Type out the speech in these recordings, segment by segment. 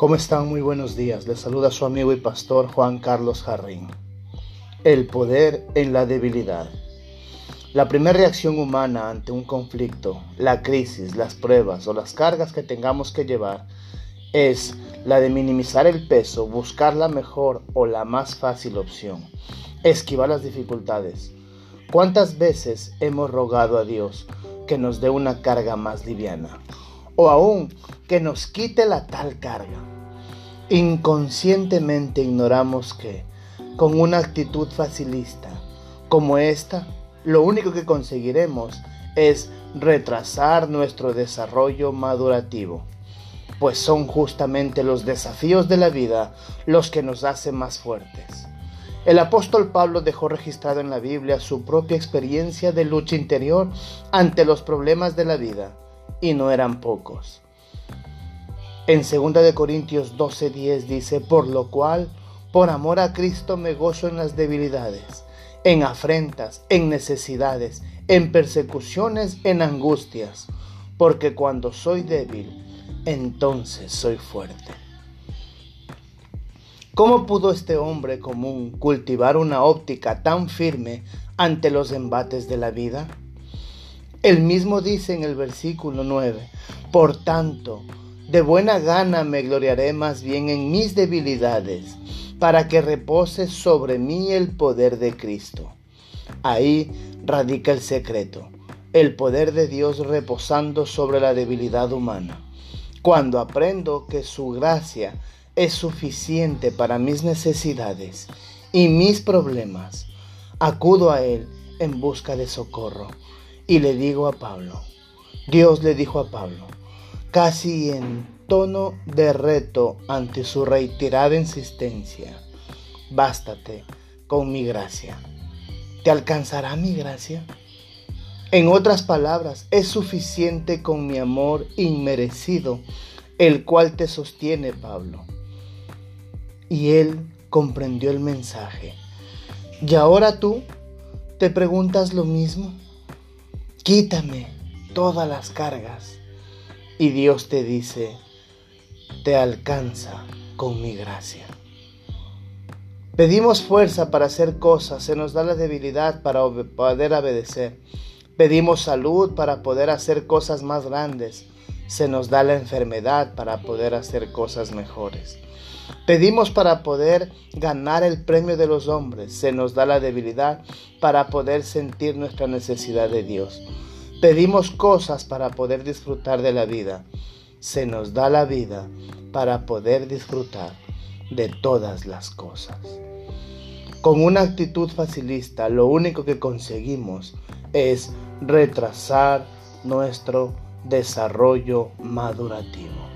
¿Cómo están? Muy buenos días. Les saluda su amigo y pastor Juan Carlos Jarrín. El poder en la debilidad. La primera reacción humana ante un conflicto, la crisis, las pruebas o las cargas que tengamos que llevar es la de minimizar el peso, buscar la mejor o la más fácil opción, esquivar las dificultades. ¿Cuántas veces hemos rogado a Dios que nos dé una carga más liviana? O aún que nos quite la tal carga. Inconscientemente ignoramos que, con una actitud facilista como esta, lo único que conseguiremos es retrasar nuestro desarrollo madurativo, pues son justamente los desafíos de la vida los que nos hacen más fuertes. El apóstol Pablo dejó registrado en la Biblia su propia experiencia de lucha interior ante los problemas de la vida, y no eran pocos. En 2 de Corintios 12:10 dice, por lo cual, por amor a Cristo me gozo en las debilidades en afrentas, en necesidades, en persecuciones, en angustias, porque cuando soy débil, entonces soy fuerte. ¿Cómo pudo este hombre común cultivar una óptica tan firme ante los embates de la vida? Él mismo dice en el versículo 9, por tanto, de buena gana me gloriaré más bien en mis debilidades para que repose sobre mí el poder de Cristo. Ahí radica el secreto, el poder de Dios reposando sobre la debilidad humana. Cuando aprendo que su gracia es suficiente para mis necesidades y mis problemas, acudo a Él en busca de socorro y le digo a Pablo, Dios le dijo a Pablo, casi en tono de reto ante su reiterada insistencia. Bástate con mi gracia. ¿Te alcanzará mi gracia? En otras palabras, es suficiente con mi amor inmerecido, el cual te sostiene, Pablo. Y él comprendió el mensaje. ¿Y ahora tú te preguntas lo mismo? Quítame todas las cargas. Y Dios te dice, te alcanza con mi gracia. Pedimos fuerza para hacer cosas, se nos da la debilidad para poder obedecer. Pedimos salud para poder hacer cosas más grandes, se nos da la enfermedad para poder hacer cosas mejores. Pedimos para poder ganar el premio de los hombres, se nos da la debilidad para poder sentir nuestra necesidad de Dios. Pedimos cosas para poder disfrutar de la vida, se nos da la vida para poder disfrutar de todas las cosas. Con una actitud facilista, lo único que conseguimos es retrasar nuestro desarrollo madurativo.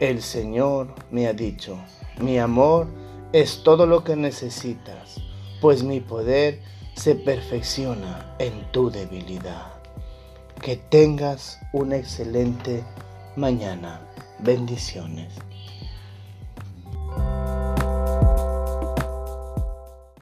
El Señor me ha dicho, mi amor es todo lo que necesitas, pues mi poder se perfecciona en tu debilidad. Que tengas una excelente mañana. Bendiciones.